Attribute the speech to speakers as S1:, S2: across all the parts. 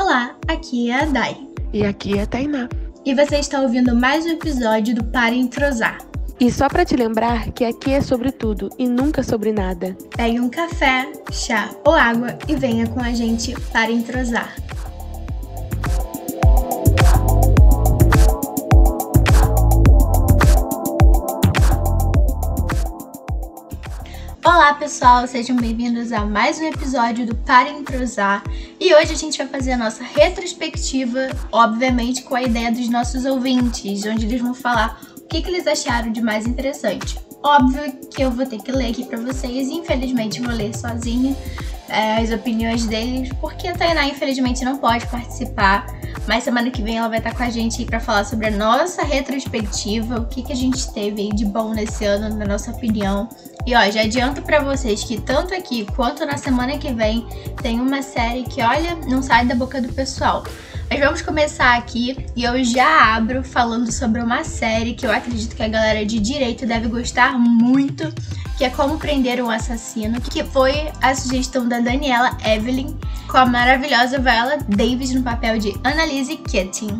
S1: Olá, aqui é a Dai.
S2: E aqui é a Tainá.
S1: E você está ouvindo mais um episódio do Para Entrosar.
S2: E só para te lembrar que aqui é sobre tudo e nunca sobre nada.
S1: Pegue um café, chá ou água e venha com a gente para entrosar. Olá pessoal, sejam bem-vindos a mais um episódio do Para Entrosar e hoje a gente vai fazer a nossa retrospectiva, obviamente com a ideia dos nossos ouvintes, onde eles vão falar o que, que eles acharam de mais interessante. Óbvio que eu vou ter que ler aqui para vocês, infelizmente vou ler sozinha é, as opiniões deles, porque a Tainá infelizmente não pode participar mas semana que vem ela vai estar com a gente para falar sobre a nossa retrospectiva, o que, que a gente teve de bom nesse ano, na nossa opinião. E ó, já adianto para vocês que tanto aqui quanto na semana que vem tem uma série que, olha, não sai da boca do pessoal. Mas vamos começar aqui e eu já abro falando sobre uma série que eu acredito que a galera de direito deve gostar muito, que é Como Prender um Assassino, que foi a sugestão da Daniela Evelyn, com a maravilhosa Viola Davis no papel de Annalise Keating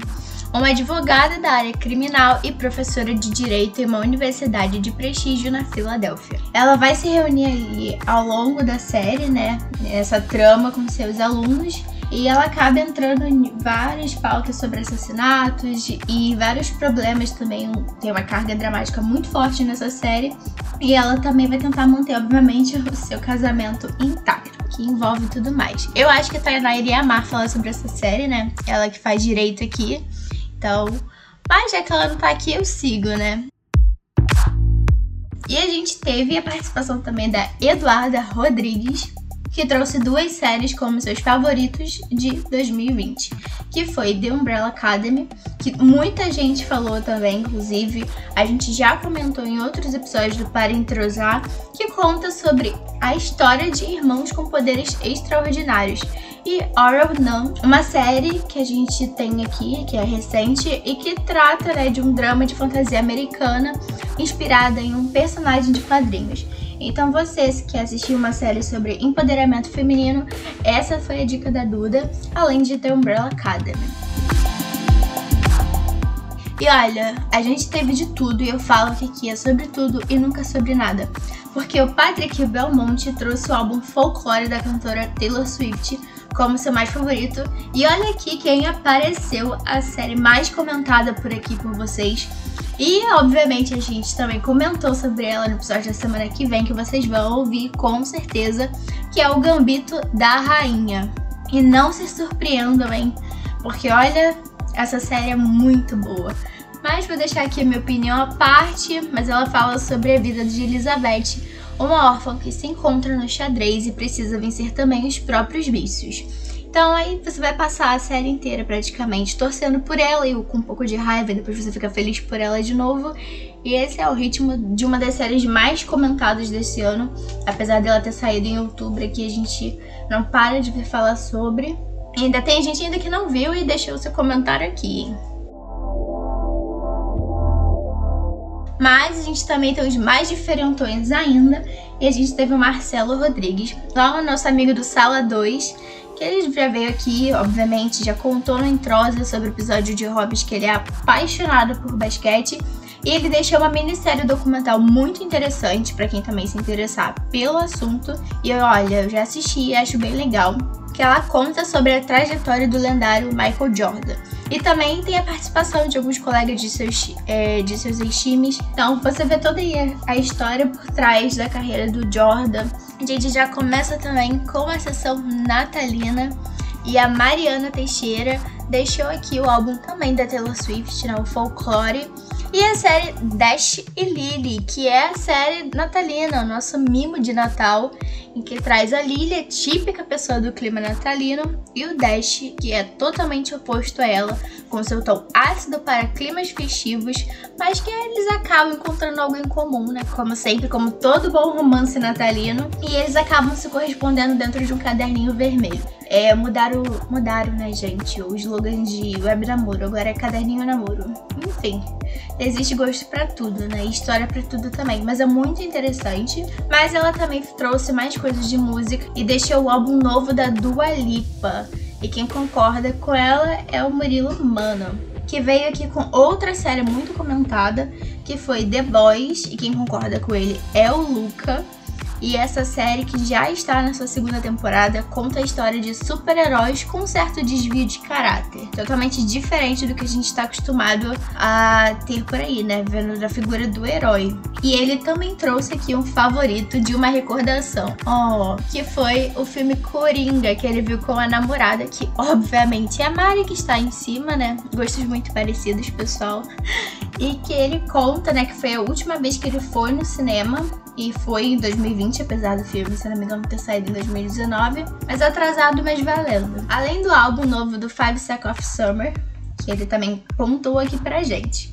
S1: uma advogada da área criminal e professora de direito em uma universidade de prestígio na Filadélfia. Ela vai se reunir ali ao longo da série, né, essa trama com seus alunos e ela acaba entrando em várias pautas sobre assassinatos e vários problemas também. Tem uma carga dramática muito forte nessa série. E ela também vai tentar manter, obviamente, o seu casamento intacto, que envolve tudo mais. Eu acho que a Tainá iria amar falar sobre essa série, né? Ela que faz direito aqui. Então, mas já que ela não tá aqui, eu sigo, né? E a gente teve a participação também da Eduarda Rodrigues, que trouxe duas séries como seus favoritos de 2020, que foi The Umbrella Academy, que muita gente falou também, inclusive a gente já comentou em outros episódios do Para Entrosar, que conta sobre a história de irmãos com poderes extraordinários. E Oral Numb, uma série que a gente tem aqui, que é recente e que trata né, de um drama de fantasia americana inspirada em um personagem de quadrinhos. Então, você que quer assistir uma série sobre empoderamento feminino, essa foi a dica da Duda, além de ter Umbrella Academy. E olha, a gente teve de tudo e eu falo que aqui é sobre tudo e nunca sobre nada. Porque o Patrick Belmonte trouxe o álbum Folklore da cantora Taylor Swift como seu mais favorito. E olha aqui quem apareceu, a série mais comentada por aqui por vocês. E, obviamente, a gente também comentou sobre ela no episódio da semana que vem, que vocês vão ouvir com certeza, que é o Gambito da Rainha. E não se surpreendam, hein? Porque, olha, essa série é muito boa. Mas vou deixar aqui a minha opinião à parte, mas ela fala sobre a vida de Elizabeth, uma órfã que se encontra no xadrez e precisa vencer também os próprios vícios. Então aí você vai passar a série inteira praticamente torcendo por ela e com um pouco de raiva, e depois você fica feliz por ela de novo. E esse é o ritmo de uma das séries mais comentadas desse ano, apesar dela ter saído em outubro aqui, a gente não para de falar sobre. E ainda tem gente ainda que não viu e deixou seu comentário aqui. Mas a gente também tem os mais diferentões ainda. E a gente teve o Marcelo Rodrigues, lá o nosso amigo do Sala 2, que ele já veio aqui, obviamente, já contou no Entrosa sobre o episódio de hobbies que ele é apaixonado por basquete. E ele deixou uma minissérie documental muito interessante para quem também se interessar pelo assunto. E olha, eu já assisti e acho bem legal. Que ela conta sobre a trajetória do lendário Michael Jordan. E também tem a participação de alguns colegas de seus, é, de seus times. Então você vê toda a história por trás da carreira do Jordan a gente já começa também com a sessão natalina e a Mariana Teixeira deixou aqui o álbum também da Taylor Swift, né, o Folklore, e a série Dash e Lily, que é a série natalina, o nosso mimo de Natal, em que traz a Lily, a típica pessoa do clima natalino, e o Dash, que é totalmente oposto a ela, com seu tom ácido para climas festivos, mas que eles acabam encontrando algo em comum, né? Como sempre, como todo bom romance natalino, e eles acabam se correspondendo dentro de um caderninho vermelho. É, mudaram, mudaram, né, gente, o slogan de web namoro, agora é caderninho namoro. Enfim, existe gosto para tudo, né? História para tudo também, mas é muito interessante. Mas ela também trouxe mais coisas de música e deixou o álbum novo da Dua Lipa E quem concorda com ela é o Murilo Mano, que veio aqui com outra série muito comentada, que foi The Boys, e quem concorda com ele é o Luca. E essa série, que já está na sua segunda temporada, conta a história de super-heróis com um certo desvio de caráter. Totalmente diferente do que a gente está acostumado a ter por aí, né? Vendo da figura do herói. E ele também trouxe aqui um favorito de uma recordação. Oh, que foi o filme Coringa, que ele viu com a namorada, que obviamente é a Mari que está em cima, né? Gostos muito parecidos, pessoal. E que ele conta, né, que foi a última vez que ele foi no cinema e foi em 2020, apesar do filme, se não me engano, ter saído em 2019, mas atrasado, mas valendo. Além do álbum novo do Five Seconds of Summer, que ele também pontuou aqui pra gente.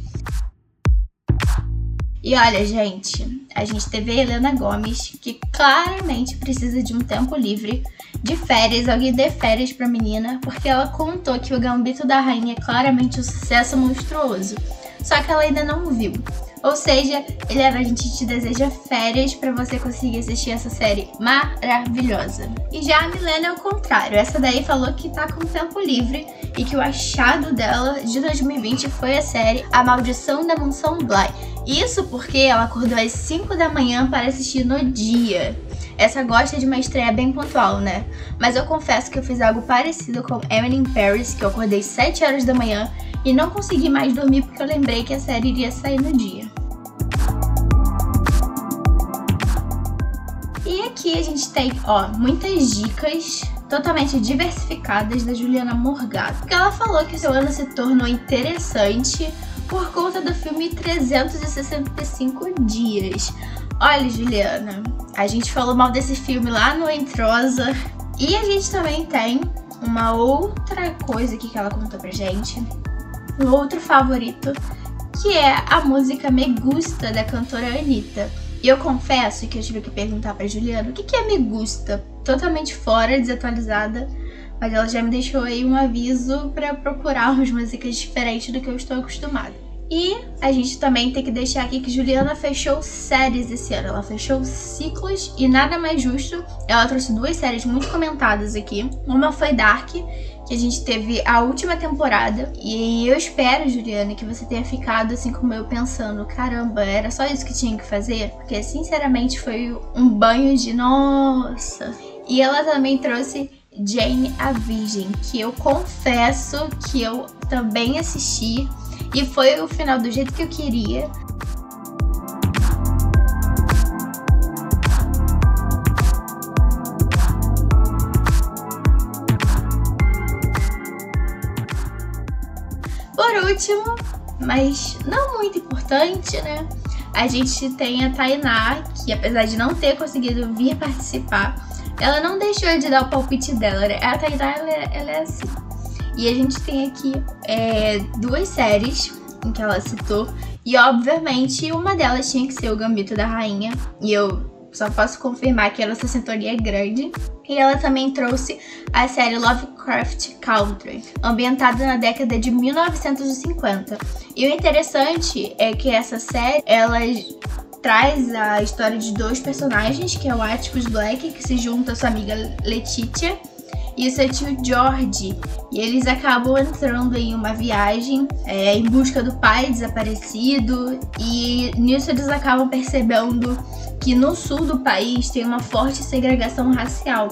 S1: E olha, gente, a gente teve a Helena Gomes, que claramente precisa de um tempo livre, de férias, alguém dê férias pra menina, porque ela contou que o Gambito da Rainha é claramente um sucesso monstruoso. Só que ela ainda não viu. Ou seja, ele a gente te deseja férias para você conseguir assistir essa série maravilhosa. E já a Milena é o contrário. Essa daí falou que tá com tempo livre e que o achado dela de 2020 foi a série A Maldição da Mansão Bly. Isso porque ela acordou às 5 da manhã para assistir no dia. Essa gosta de uma estreia bem pontual, né? Mas eu confesso que eu fiz algo parecido com Emily in Paris, que eu acordei 7 horas da manhã e não consegui mais dormir porque eu lembrei que a série iria sair no dia. E aqui a gente tem, ó, muitas dicas totalmente diversificadas da Juliana Morgado. Porque ela falou que seu ano se tornou interessante por conta do filme 365 Dias. Olha, Juliana, a gente falou mal desse filme lá no Entrosa. E a gente também tem uma outra coisa aqui que ela contou pra gente. Um outro favorito, que é a música Me Gusta da cantora Anitta. E eu confesso que eu tive que perguntar pra Juliana o que, que é Me Gusta. Totalmente fora, desatualizada. Mas ela já me deixou aí um aviso para procurar umas músicas diferentes do que eu estou acostumada. E a gente também tem que deixar aqui que Juliana fechou séries esse ano. Ela fechou ciclos e nada mais justo. Ela trouxe duas séries muito comentadas aqui. Uma foi Dark, que a gente teve a última temporada. E eu espero, Juliana, que você tenha ficado assim como eu pensando: caramba, era só isso que tinha que fazer? Porque sinceramente foi um banho de nossa. E ela também trouxe Jane a Virgem, que eu confesso que eu também assisti. E foi o final do jeito que eu queria. Último, mas não muito importante, né? A gente tem a Tainá, que apesar de não ter conseguido vir participar, ela não deixou de dar o palpite dela. Né? A Tainá, ela, é, ela é assim. E a gente tem aqui é, duas séries em que ela citou. E obviamente uma delas tinha que ser o Gambito da Rainha. E eu só posso confirmar que a nossa sintonia é grande. E ela também trouxe a série Lovecraft Country, ambientada na década de 1950. E o interessante é que essa série, ela traz a história de dois personagens, que é o Atticus Black, que se junta à sua amiga Letitia, e o seu tio George. E eles acabam entrando em uma viagem é, em busca do pai desaparecido, e nisso eles acabam percebendo que no sul do país tem uma forte segregação racial.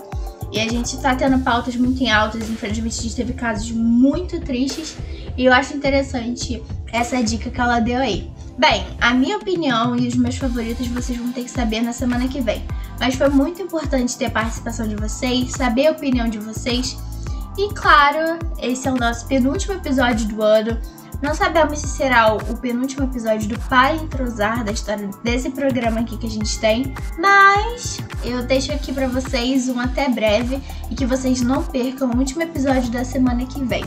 S1: E a gente tá tendo pautas muito em altas, infelizmente a gente teve casos muito tristes, e eu acho interessante essa dica que ela deu aí. Bem, a minha opinião e os meus favoritos vocês vão ter que saber na semana que vem. Mas foi muito importante ter a participação de vocês, saber a opinião de vocês. E claro, esse é o nosso penúltimo episódio do ano. Não sabemos se será o penúltimo episódio do Para Entrosar da história desse programa aqui que a gente tem, mas eu deixo aqui para vocês um até breve e que vocês não percam o último episódio da semana que vem.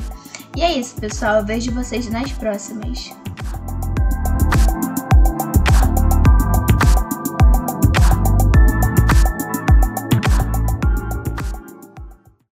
S1: E é isso, pessoal. Eu vejo vocês nas próximas.